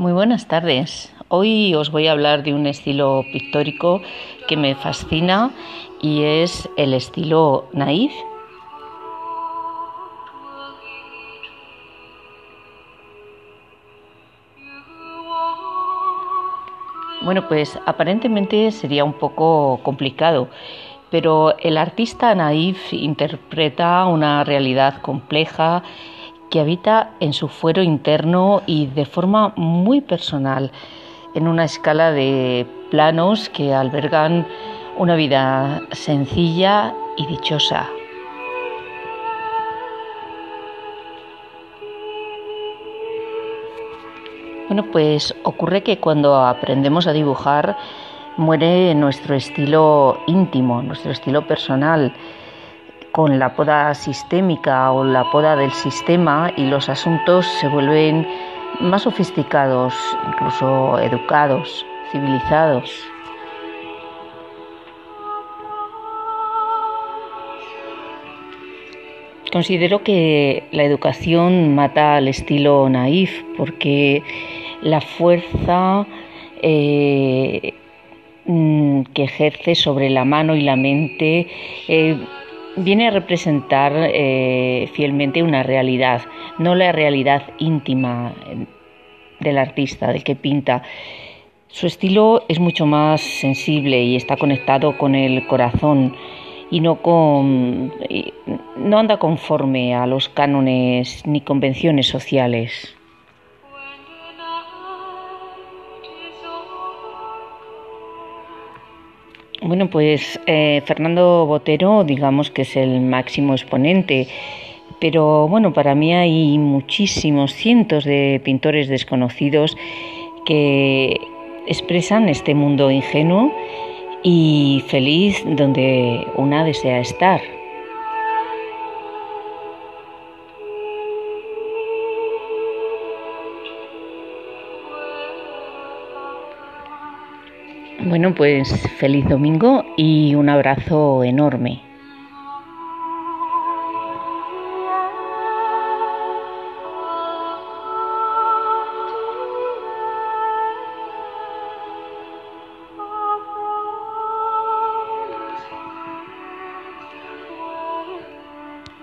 Muy buenas tardes. Hoy os voy a hablar de un estilo pictórico que me fascina y es el estilo naif. Bueno, pues aparentemente sería un poco complicado, pero el artista naif interpreta una realidad compleja que habita en su fuero interno y de forma muy personal, en una escala de planos que albergan una vida sencilla y dichosa. Bueno, pues ocurre que cuando aprendemos a dibujar muere nuestro estilo íntimo, nuestro estilo personal, con la poda sistémica o la poda del sistema y los asuntos se vuelven más sofisticados, incluso educados, civilizados. Considero que la educación mata al estilo naif porque la fuerza eh, mm, que ejerce sobre la mano y la mente eh, viene a representar eh, fielmente una realidad, no la realidad íntima eh, del artista, del que pinta. Su estilo es mucho más sensible y está conectado con el corazón y no, con, no anda conforme a los cánones ni convenciones sociales. Bueno, pues eh, Fernando Botero, digamos que es el máximo exponente, pero bueno, para mí hay muchísimos, cientos de pintores desconocidos que expresan este mundo ingenuo y feliz donde una desea estar. Bueno, pues feliz domingo y un abrazo enorme.